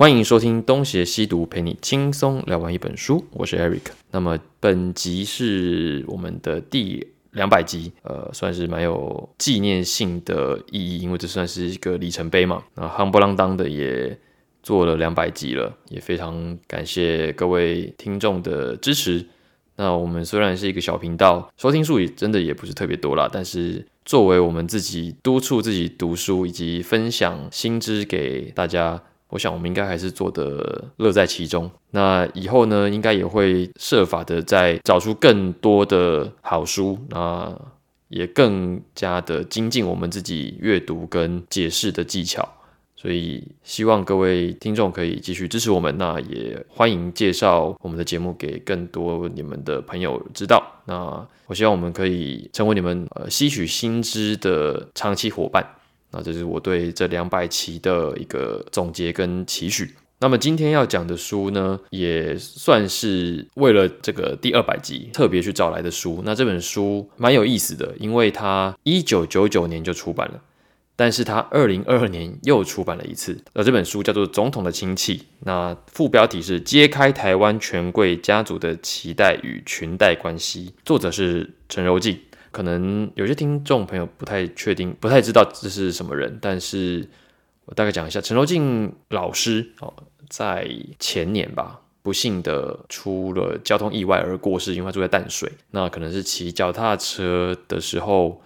欢迎收听东邪西毒，陪你轻松聊完一本书。我是 Eric。那么本集是我们的第两百集，呃，算是蛮有纪念性的意义，因为这算是一个里程碑嘛。那夯不啷当的也做了两百集了，也非常感谢各位听众的支持。那我们虽然是一个小频道，收听数也真的也不是特别多啦，但是作为我们自己督促自己读书以及分享新知给大家，我想我们应该还是做的乐在其中。那以后呢，应该也会设法的再找出更多的好书，那也更加的精进我们自己阅读跟解释的技巧。所以希望各位听众可以继续支持我们，那也欢迎介绍我们的节目给更多你们的朋友知道。那我希望我们可以成为你们呃吸取新知的长期伙伴。那这是我对这两百期的一个总结跟期许。那么今天要讲的书呢，也算是为了这个第二百集特别去找来的书。那这本书蛮有意思的，因为它一九九九年就出版了。但是它二零二二年又出版了一次，那这本书叫做《总统的亲戚》，那副标题是揭开台湾权贵家族的脐带与裙带关系，作者是陈柔静。可能有些听众朋友不太确定，不太知道这是什么人，但是我大概讲一下，陈柔静老师哦，在前年吧，不幸的出了交通意外而过世，因为他住在淡水，那可能是骑脚踏车的时候。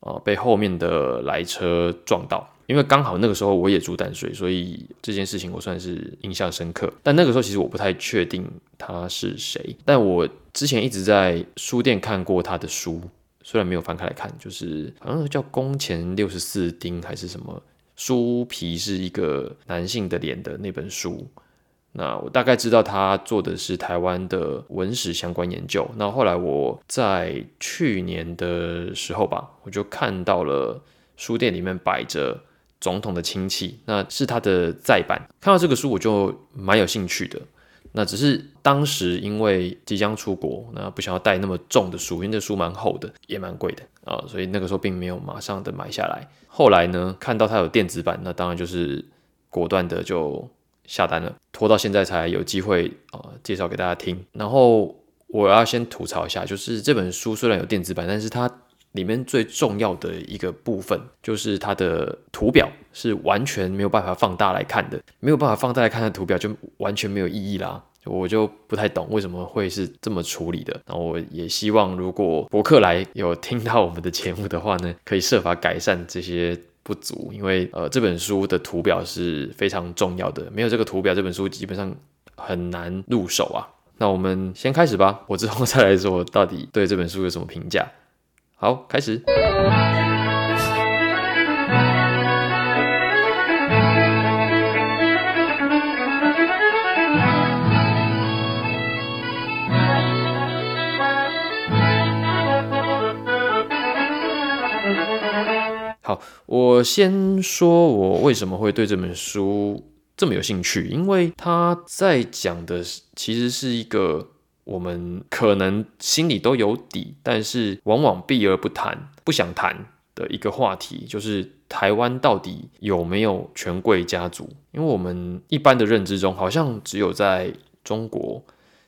啊，被后面的来车撞到，因为刚好那个时候我也住淡水，所以这件事情我算是印象深刻。但那个时候其实我不太确定他是谁，但我之前一直在书店看过他的书，虽然没有翻开来看，就是好像叫《宫前六十四丁》还是什么，书皮是一个男性的脸的那本书。那我大概知道他做的是台湾的文史相关研究。那后来我在去年的时候吧，我就看到了书店里面摆着《总统的亲戚》，那是他的再版。看到这个书我就蛮有兴趣的。那只是当时因为即将出国，那不想要带那么重的书，因为那书蛮厚的，也蛮贵的啊，所以那个时候并没有马上的买下来。后来呢，看到它有电子版，那当然就是果断的就。下单了，拖到现在才有机会啊，介绍给大家听。然后我要先吐槽一下，就是这本书虽然有电子版，但是它里面最重要的一个部分，就是它的图表是完全没有办法放大来看的，没有办法放大来看的图表就完全没有意义啦。我就不太懂为什么会是这么处理的。然后我也希望，如果博客来有听到我们的节目的话呢，可以设法改善这些。不足，因为呃这本书的图表是非常重要的，没有这个图表，这本书基本上很难入手啊。那我们先开始吧，我之后再来说到底对这本书有什么评价。好，开始。好，我先说，我为什么会对这本书这么有兴趣？因为他在讲的其实是一个我们可能心里都有底，但是往往避而不谈、不想谈的一个话题，就是台湾到底有没有权贵家族？因为我们一般的认知中，好像只有在中国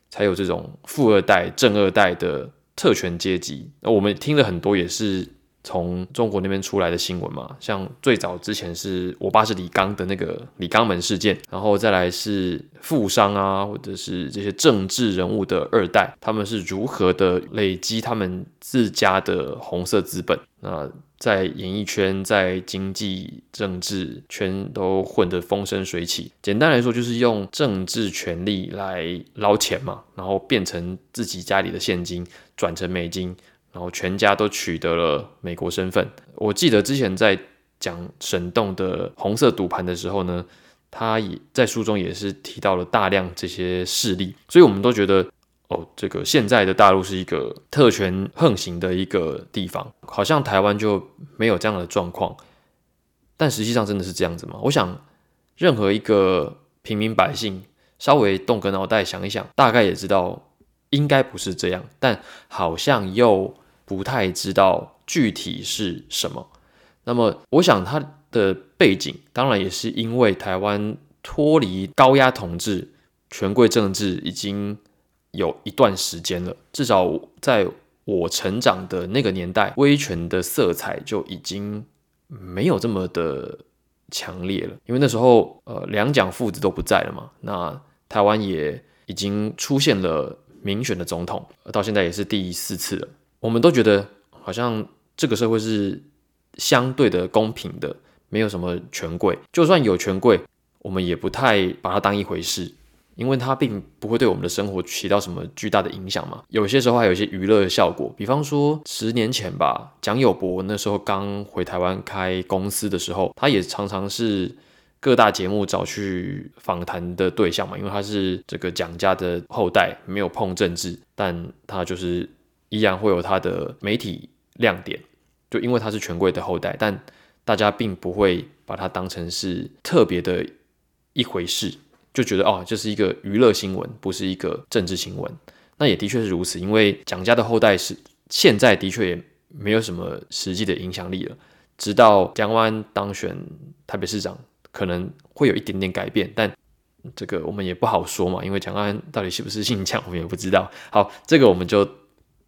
才有这种富二代、正二代的特权阶级。那我们听了很多，也是。从中国那边出来的新闻嘛，像最早之前是我爸是李刚的那个李刚门事件，然后再来是富商啊，或者是这些政治人物的二代，他们是如何的累积他们自家的红色资本，那在演艺圈、在经济、政治圈都混得风生水起。简单来说，就是用政治权力来捞钱嘛，然后变成自己家里的现金转成美金。然后全家都取得了美国身份。我记得之前在讲沈栋的红色赌盘的时候呢，他也在书中也是提到了大量这些事例，所以我们都觉得哦，这个现在的大陆是一个特权横行的一个地方，好像台湾就没有这样的状况。但实际上真的是这样子吗？我想，任何一个平民百姓稍微动个脑袋想一想，大概也知道应该不是这样，但好像又。不太知道具体是什么，那么我想他的背景当然也是因为台湾脱离高压统治、权贵政治已经有一段时间了，至少在我成长的那个年代，威权的色彩就已经没有这么的强烈了。因为那时候，呃，两蒋父子都不在了嘛，那台湾也已经出现了民选的总统，到现在也是第四次了。我们都觉得好像这个社会是相对的公平的，没有什么权贵，就算有权贵。我们也不太把它当一回事，因为它并不会对我们的生活起到什么巨大的影响嘛。有些时候还有一些娱乐的效果，比方说十年前吧，蒋友柏那时候刚回台湾开公司的时候，他也常常是各大节目找去访谈的对象嘛，因为他是这个蒋家的后代，没有碰政治，但他就是依然会有他的媒体亮点，就因为他是权贵的后代，但大家并不会把他当成是特别的。一回事，就觉得哦，这是一个娱乐新闻，不是一个政治新闻。那也的确是如此，因为蒋家的后代是现在的确也没有什么实际的影响力了。直到蒋万安当选台北市长，可能会有一点点改变，但这个我们也不好说嘛，因为蒋万安到底是不是姓蒋，我们也不知道。好，这个我们就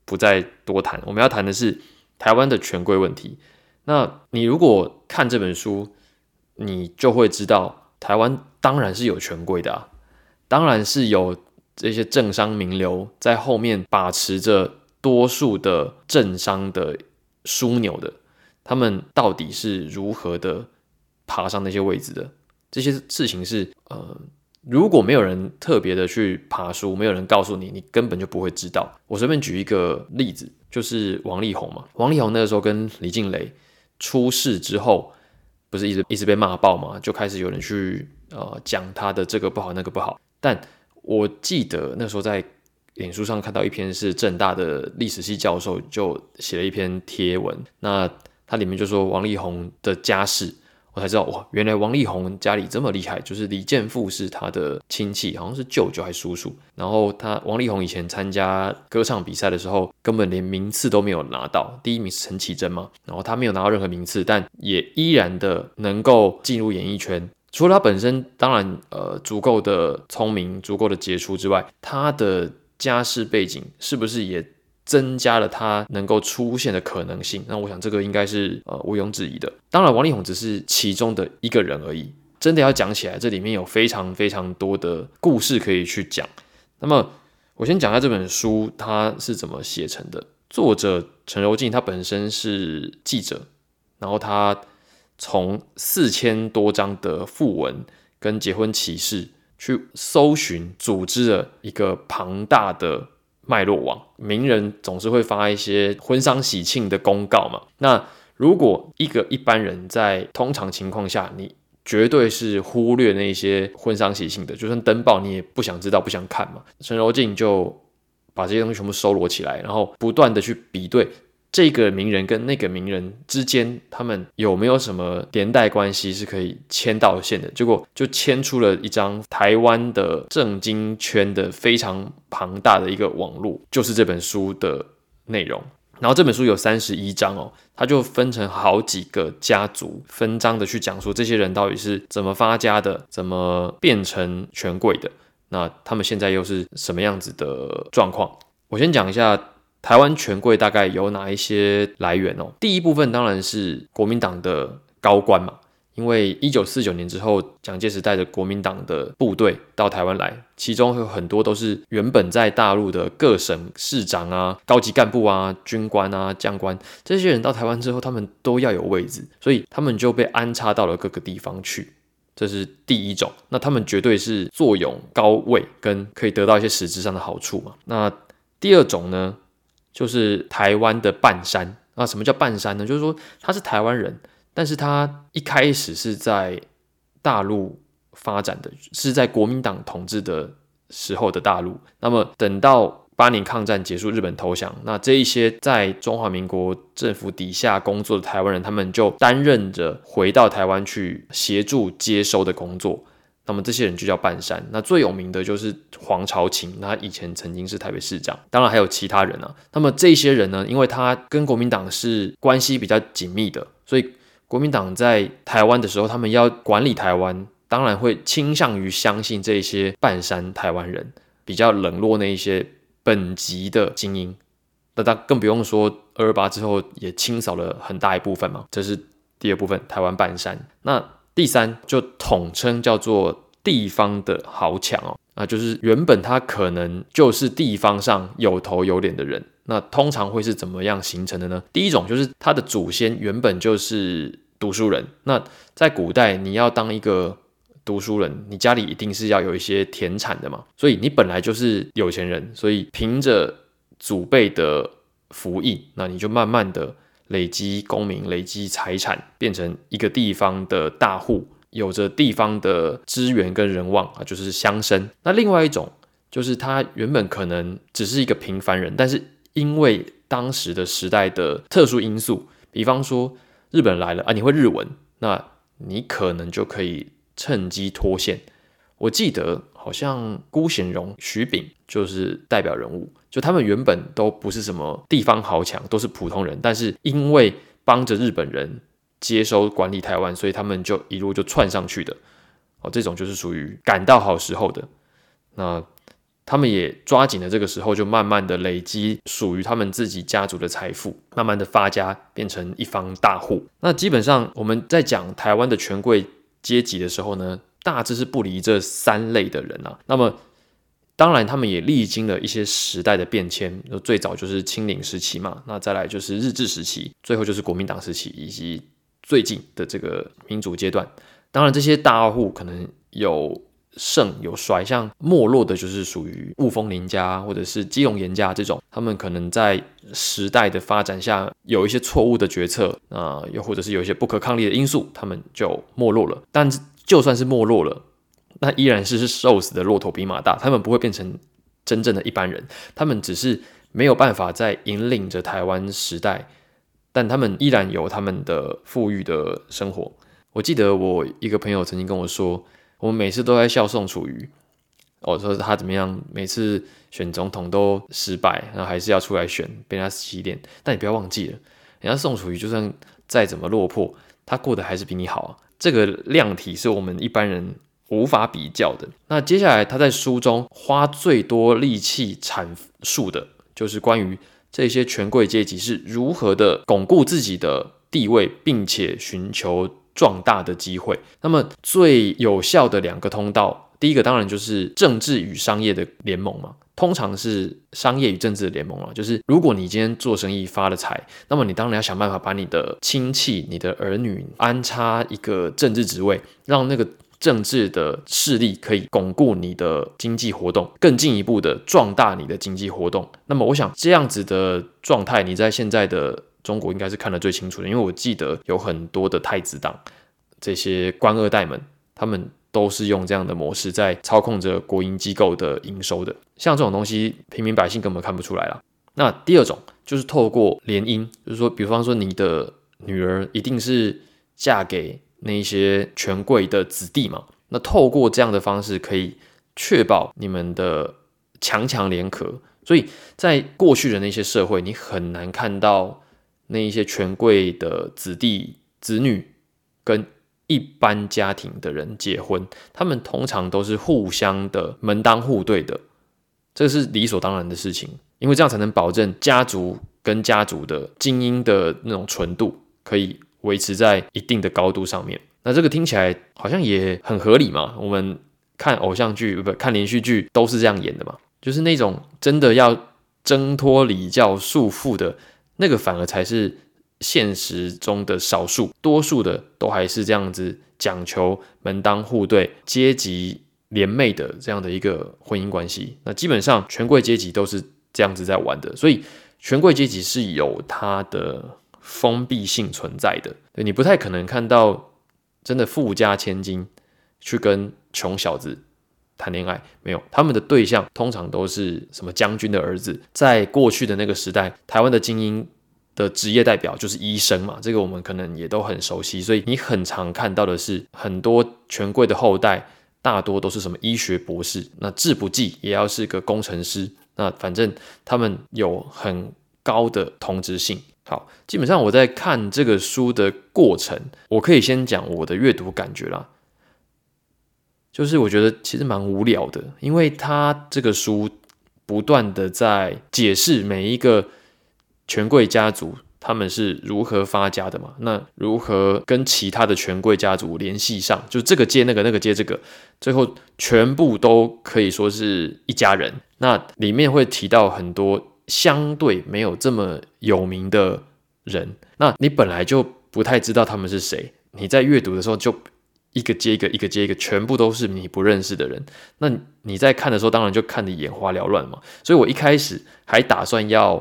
不再多谈。我们要谈的是台湾的权贵问题。那你如果看这本书，你就会知道台湾。当然是有权贵的啊，当然是有这些政商名流在后面把持着多数的政商的枢纽的，他们到底是如何的爬上那些位置的？这些事情是呃，如果没有人特别的去爬书，没有人告诉你，你根本就不会知道。我随便举一个例子，就是王力宏嘛，王力宏那个时候跟李静蕾出事之后，不是一直一直被骂爆嘛，就开始有人去。呃，讲他的这个不好那个不好，但我记得那时候在脸书上看到一篇是正大的历史系教授就写了一篇贴文，那他里面就说王力宏的家世，我才知道哇，原来王力宏家里这么厉害，就是李健富是他的亲戚，好像是舅舅还是叔叔，然后他王力宏以前参加歌唱比赛的时候，根本连名次都没有拿到，第一名是陈绮贞嘛，然后他没有拿到任何名次，但也依然的能够进入演艺圈。除了他本身当然呃足够的聪明、足够的杰出之外，他的家世背景是不是也增加了他能够出现的可能性？那我想这个应该是呃毋庸置疑的。当然，王力宏只是其中的一个人而已。真的要讲起来，这里面有非常非常多的故事可以去讲。那么我先讲下这本书它是怎么写成的。作者陈柔静他本身是记者，然后他。从四千多张的附文跟结婚启事去搜寻，组织了一个庞大的脉络网。名人总是会发一些婚丧喜庆的公告嘛。那如果一个一般人在通常情况下，你绝对是忽略那些婚丧喜庆的，就算登报你也不想知道、不想看嘛。陈柔静就把这些东西全部收罗起来，然后不断的去比对。这个名人跟那个名人之间，他们有没有什么连带关系是可以牵到线的？结果就牵出了一张台湾的政经圈的非常庞大的一个网络，就是这本书的内容。然后这本书有三十一章哦，它就分成好几个家族，分章的去讲述这些人到底是怎么发家的，怎么变成权贵的，那他们现在又是什么样子的状况？我先讲一下。台湾权贵大概有哪一些来源哦？第一部分当然是国民党的高官嘛，因为一九四九年之后，蒋介石带着国民党的部队到台湾来，其中有很多都是原本在大陆的各省市长啊、高级干部啊、军官啊、将官，这些人到台湾之后，他们都要有位置，所以他们就被安插到了各个地方去，这是第一种。那他们绝对是坐拥高位，跟可以得到一些实质上的好处嘛。那第二种呢？就是台湾的半山啊，什么叫半山呢？就是说他是台湾人，但是他一开始是在大陆发展的，是在国民党统治的时候的大陆。那么等到八年抗战结束，日本投降，那这一些在中华民国政府底下工作的台湾人，他们就担任着回到台湾去协助接收的工作。那么这些人就叫半山，那最有名的就是黄朝琴，他以前曾经是台北市长，当然还有其他人啊。那么这些人呢，因为他跟国民党是关系比较紧密的，所以国民党在台湾的时候，他们要管理台湾，当然会倾向于相信这些半山台湾人，比较冷落那一些本级的精英。那他更不用说二二八之后也清扫了很大一部分嘛，这是第二部分台湾半山。那第三就统称叫做地方的豪强哦，那，就是原本他可能就是地方上有头有脸的人。那通常会是怎么样形成的呢？第一种就是他的祖先原本就是读书人。那在古代，你要当一个读书人，你家里一定是要有一些田产的嘛，所以你本来就是有钱人，所以凭着祖辈的福荫，那你就慢慢的累积功名，累积财产，变成一个地方的大户，有着地方的资源跟人望啊，就是乡绅。那另外一种就是他原本可能只是一个平凡人，但是因为当时的时代的特殊因素，比方说日本来了啊，你会日文，那你可能就可以趁机脱线。我记得好像辜显荣、徐炳就是代表人物，就他们原本都不是什么地方豪强，都是普通人，但是因为帮着日本人接收管理台湾，所以他们就一路就窜上去的。哦，这种就是属于赶到好时候的那。他们也抓紧了这个时候，就慢慢的累积属于他们自己家族的财富，慢慢的发家，变成一方大户。那基本上我们在讲台湾的权贵阶级的时候呢，大致是不离这三类的人啊。那么当然，他们也历经了一些时代的变迁，最早就是清领时期嘛，那再来就是日治时期，最后就是国民党时期，以及最近的这个民主阶段。当然，这些大户可能有。盛有衰，像没落的，就是属于雾峰林家或者是基隆严家这种，他们可能在时代的发展下有一些错误的决策啊，又或者是有一些不可抗力的因素，他们就没落了。但就算是没落了，那依然是是瘦死的骆驼比马大，他们不会变成真正的一般人，他们只是没有办法在引领着台湾时代，但他们依然有他们的富裕的生活。我记得我一个朋友曾经跟我说。我们每次都在笑宋楚瑜，我说他怎么样，每次选总统都失败，然后还是要出来选，被他洗脸。但你不要忘记了，人家宋楚瑜就算再怎么落魄，他过得还是比你好啊。这个量体是我们一般人无法比较的。那接下来他在书中花最多力气阐述的，就是关于这些权贵阶级是如何的巩固自己的地位，并且寻求。壮大的机会，那么最有效的两个通道，第一个当然就是政治与商业的联盟嘛，通常是商业与政治的联盟了。就是如果你今天做生意发了财，那么你当然要想办法把你的亲戚、你的儿女安插一个政治职位，让那个政治的势力可以巩固你的经济活动，更进一步的壮大你的经济活动。那么我想这样子的状态，你在现在的。中国应该是看得最清楚的，因为我记得有很多的太子党这些官二代们，他们都是用这样的模式在操控着国营机构的营收的。像这种东西，平民百姓根本看不出来了。那第二种就是透过联姻，就是说，比方说你的女儿一定是嫁给那一些权贵的子弟嘛，那透过这样的方式可以确保你们的强强联合。所以在过去的那些社会，你很难看到。那一些权贵的子弟子女跟一般家庭的人结婚，他们通常都是互相的门当户对的，这是理所当然的事情，因为这样才能保证家族跟家族的精英的那种纯度可以维持在一定的高度上面。那这个听起来好像也很合理嘛？我们看偶像剧不看连续剧都是这样演的嘛？就是那种真的要挣脱礼教束缚的。那个反而才是现实中的少数，多数的都还是这样子讲求门当户对、阶级联袂的这样的一个婚姻关系。那基本上权贵阶级都是这样子在玩的，所以权贵阶级是有它的封闭性存在的。对你不太可能看到真的富家千金去跟穷小子谈恋爱，没有，他们的对象通常都是什么将军的儿子。在过去的那个时代，台湾的精英。的职业代表就是医生嘛，这个我们可能也都很熟悉，所以你很常看到的是很多权贵的后代，大多都是什么医学博士，那治不济也要是个工程师，那反正他们有很高的同质性。好，基本上我在看这个书的过程，我可以先讲我的阅读感觉啦。就是我觉得其实蛮无聊的，因为他这个书不断的在解释每一个权贵家族他们是如何发家的嘛，那如何跟其他的权贵家族联系上，就这个接那个，那个接这个，最后全部都可以说是一家人。那里面会提到很多相对没有这么有名的人，那你本来就不太知道他们是谁，你在阅读的时候就。一个接一个，一个接一个，全部都是你不认识的人。那你在看的时候，当然就看得眼花缭乱嘛。所以我一开始还打算要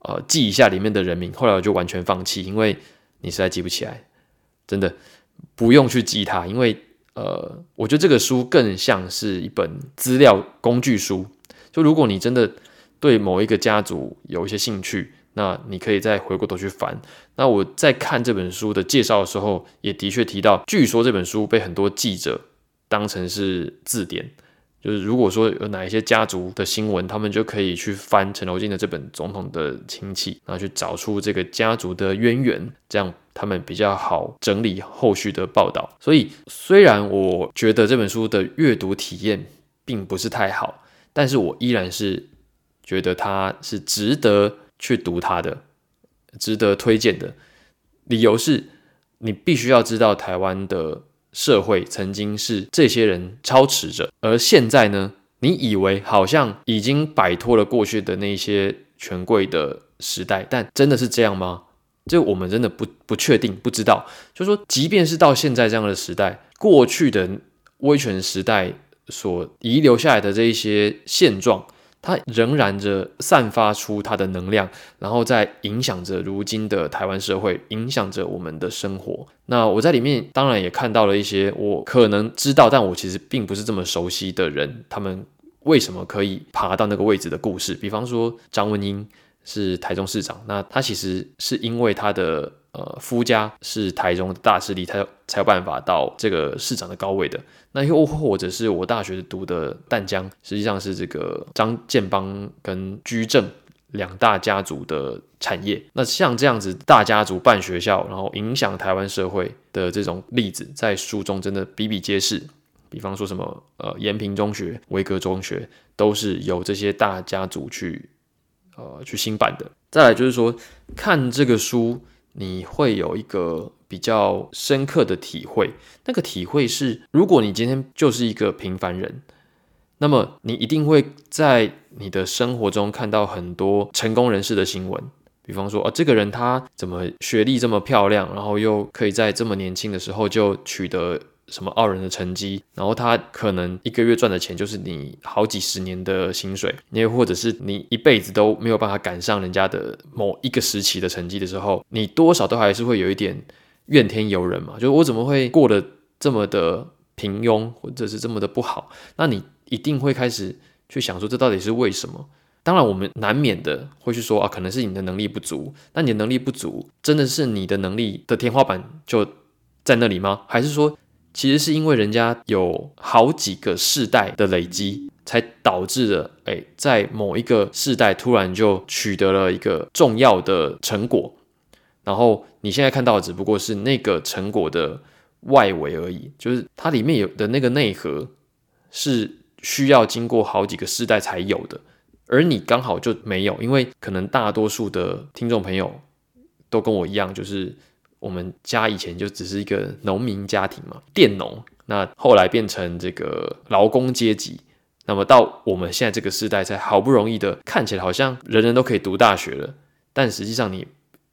呃记一下里面的人名，后来我就完全放弃，因为你实在记不起来，真的不用去记它，因为呃，我觉得这个书更像是一本资料工具书。就如果你真的对某一个家族有一些兴趣，那你可以再回过头去翻。那我在看这本书的介绍的时候，也的确提到，据说这本书被很多记者当成是字典，就是如果说有哪一些家族的新闻，他们就可以去翻陈楼进的这本《总统的亲戚》，然后去找出这个家族的渊源，这样他们比较好整理后续的报道。所以，虽然我觉得这本书的阅读体验并不是太好，但是我依然是觉得它是值得。去读它的，值得推荐的理由是，你必须要知道台湾的社会曾经是这些人操持着，而现在呢，你以为好像已经摆脱了过去的那些权贵的时代，但真的是这样吗？这我们真的不不确定，不知道。就说，即便是到现在这样的时代，过去的威权时代所遗留下来的这一些现状。它仍然着散发出它的能量，然后在影响着如今的台湾社会，影响着我们的生活。那我在里面当然也看到了一些我可能知道，但我其实并不是这么熟悉的人，他们为什么可以爬到那个位置的故事。比方说张文英是台中市长，那他其实是因为他的。呃，夫家是台中的大势力，才才有办法到这个市长的高位的。那又或者是我大学读的淡江，实际上是这个张建邦跟居正两大家族的产业。那像这样子大家族办学校，然后影响台湾社会的这种例子，在书中真的比比皆是。比方说什么呃延平中学、维格中学，都是由这些大家族去呃去新版的。再来就是说，看这个书。你会有一个比较深刻的体会，那个体会是，如果你今天就是一个平凡人，那么你一定会在你的生活中看到很多成功人士的新闻，比方说，哦，这个人他怎么学历这么漂亮，然后又可以在这么年轻的时候就取得。什么傲人的成绩，然后他可能一个月赚的钱就是你好几十年的薪水，你也或者是你一辈子都没有办法赶上人家的某一个时期的成绩的时候，你多少都还是会有一点怨天尤人嘛，就是我怎么会过得这么的平庸，或者是这么的不好？那你一定会开始去想说，这到底是为什么？当然，我们难免的会去说啊，可能是你的能力不足。那你的能力不足，真的是你的能力的天花板就在那里吗？还是说？其实是因为人家有好几个世代的累积，才导致了，哎，在某一个世代突然就取得了一个重要的成果，然后你现在看到的只不过是那个成果的外围而已，就是它里面有的那个内核是需要经过好几个世代才有的，而你刚好就没有，因为可能大多数的听众朋友都跟我一样，就是。我们家以前就只是一个农民家庭嘛，佃农。那后来变成这个劳工阶级，那么到我们现在这个时代，才好不容易的看起来好像人人都可以读大学了，但实际上你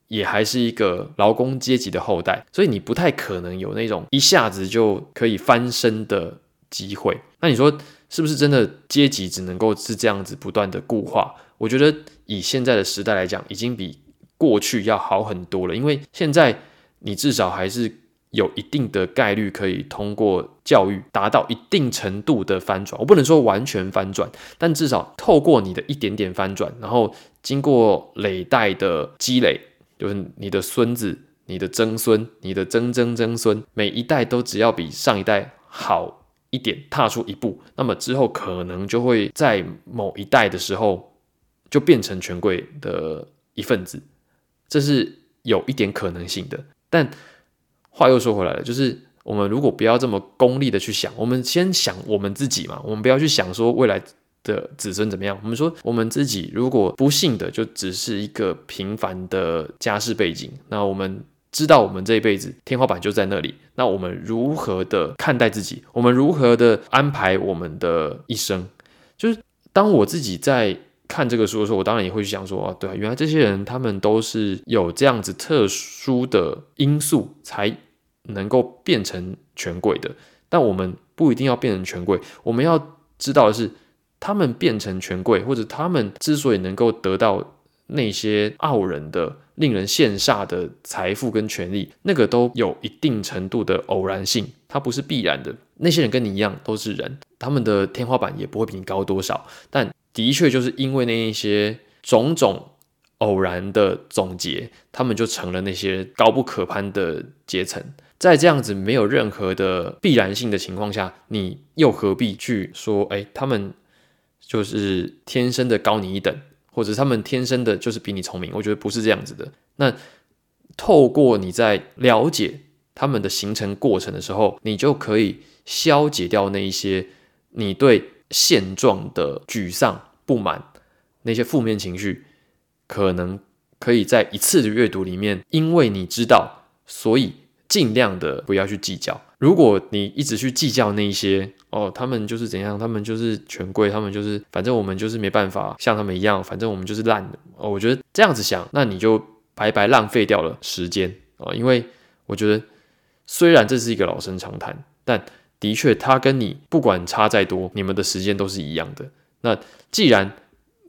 也还是一个劳工阶级的后代，所以你不太可能有那种一下子就可以翻身的机会。那你说是不是真的阶级只能够是这样子不断的固化？我觉得以现在的时代来讲，已经比过去要好很多了，因为现在。你至少还是有一定的概率可以通过教育达到一定程度的翻转。我不能说完全翻转，但至少透过你的一点点翻转，然后经过累代的积累，就是你的孙子、你的曾孙、你的曾曾曾孙，每一代都只要比上一代好一点，踏出一步，那么之后可能就会在某一代的时候就变成权贵的一份子，这是有一点可能性的。但话又说回来了，就是我们如果不要这么功利的去想，我们先想我们自己嘛，我们不要去想说未来的子孙怎么样。我们说我们自己如果不幸的就只是一个平凡的家世背景，那我们知道我们这一辈子天花板就在那里，那我们如何的看待自己？我们如何的安排我们的一生？就是当我自己在。看这个书的时候，我当然也会去想说，哦，对啊，原来这些人他们都是有这样子特殊的因素才能够变成权贵的。但我们不一定要变成权贵，我们要知道的是，他们变成权贵，或者他们之所以能够得到那些傲人的、令人羡煞的财富跟权利，那个都有一定程度的偶然性，它不是必然的。那些人跟你一样都是人，他们的天花板也不会比你高多少，但。的确，就是因为那一些种种偶然的总结，他们就成了那些高不可攀的阶层。在这样子没有任何的必然性的情况下，你又何必去说，哎，他们就是天生的高你一等，或者他们天生的就是比你聪明？我觉得不是这样子的。那透过你在了解他们的形成过程的时候，你就可以消解掉那一些你对。现状的沮丧、不满，那些负面情绪，可能可以在一次的阅读里面，因为你知道，所以尽量的不要去计较。如果你一直去计较那一些，哦，他们就是怎样，他们就是权贵，他们就是，反正我们就是没办法像他们一样，反正我们就是烂的。哦，我觉得这样子想，那你就白白浪费掉了时间啊！因为我觉得，虽然这是一个老生常谈，但。的确，他跟你不管差再多，你们的时间都是一样的。那既然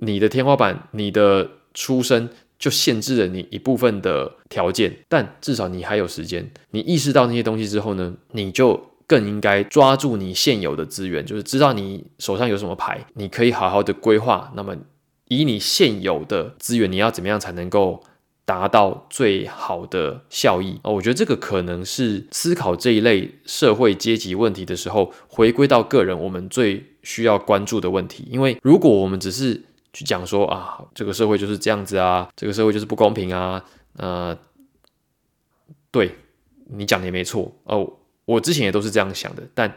你的天花板、你的出生就限制了你一部分的条件，但至少你还有时间。你意识到那些东西之后呢，你就更应该抓住你现有的资源，就是知道你手上有什么牌，你可以好好的规划。那么，以你现有的资源，你要怎么样才能够？达到最好的效益哦，我觉得这个可能是思考这一类社会阶级问题的时候，回归到个人，我们最需要关注的问题。因为如果我们只是去讲说啊，这个社会就是这样子啊，这个社会就是不公平啊，呃，对你讲的也没错哦，我之前也都是这样想的，但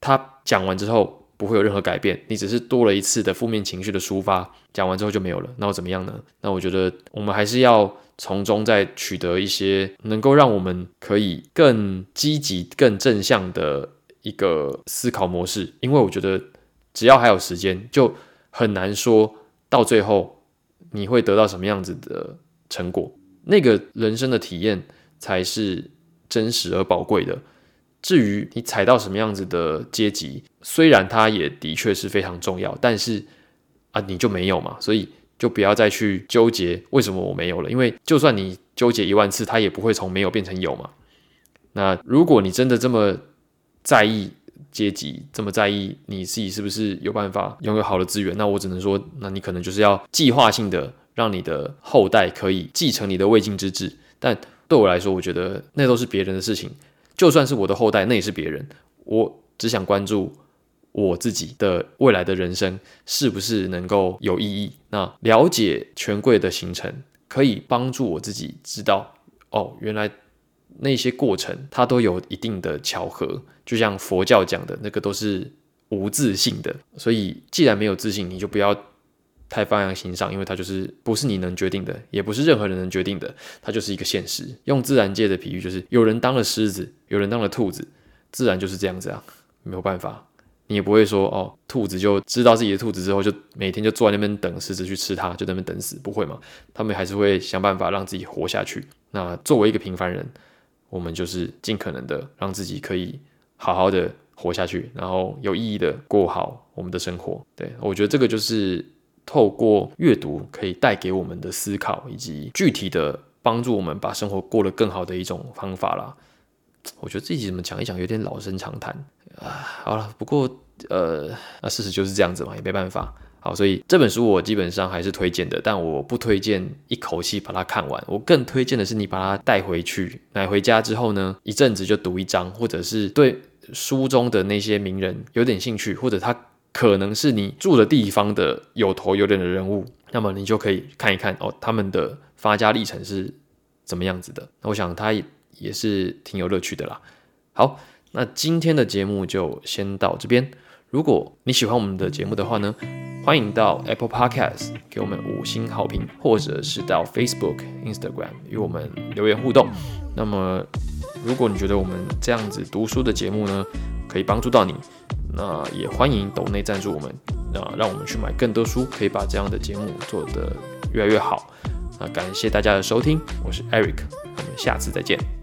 他讲完之后。不会有任何改变，你只是多了一次的负面情绪的抒发，讲完之后就没有了，那我怎么样呢？那我觉得我们还是要从中再取得一些能够让我们可以更积极、更正向的一个思考模式，因为我觉得只要还有时间，就很难说到最后你会得到什么样子的成果，那个人生的体验才是真实而宝贵的。至于你踩到什么样子的阶级，虽然它也的确是非常重要，但是啊，你就没有嘛，所以就不要再去纠结为什么我没有了，因为就算你纠结一万次，它也不会从没有变成有嘛。那如果你真的这么在意阶级，这么在意你自己是不是有办法拥有好的资源，那我只能说，那你可能就是要计划性的让你的后代可以继承你的未尽之志。但对我来说，我觉得那都是别人的事情。就算是我的后代，那也是别人。我只想关注我自己的未来的人生是不是能够有意义。那了解权贵的形成，可以帮助我自己知道，哦，原来那些过程它都有一定的巧合。就像佛教讲的那个都是无自信的。所以既然没有自信，你就不要。太放在心上，因为它就是不是你能决定的，也不是任何人能决定的，它就是一个现实。用自然界的比喻，就是有人当了狮子，有人当了兔子，自然就是这样子啊，没有办法。你也不会说哦，兔子就知道自己的兔子之后，就每天就坐在那边等狮子去吃它，就在那边等死，不会嘛？他们还是会想办法让自己活下去。那作为一个平凡人，我们就是尽可能的让自己可以好好的活下去，然后有意义的过好我们的生活。对我觉得这个就是。透过阅读可以带给我们的思考，以及具体的帮助我们把生活过得更好的一种方法啦。我觉得自己怎么讲一讲有点老生常谈啊。好了，不过呃，那事实就是这样子嘛，也没办法。好，所以这本书我基本上还是推荐的，但我不推荐一口气把它看完。我更推荐的是你把它带回去，买回家之后呢，一阵子就读一章，或者是对书中的那些名人有点兴趣，或者他。可能是你住的地方的有头有脸的人物，那么你就可以看一看哦，他们的发家历程是怎么样子的。那我想他也也是挺有乐趣的啦。好，那今天的节目就先到这边。如果你喜欢我们的节目的话呢，欢迎到 Apple Podcast 给我们五星好评，或者是到 Facebook、Instagram 与我们留言互动。那么，如果你觉得我们这样子读书的节目呢，可以帮助到你，那也欢迎抖内赞助我们，啊，让我们去买更多书，可以把这样的节目做得越来越好。那感谢大家的收听，我是 Eric，我们下次再见。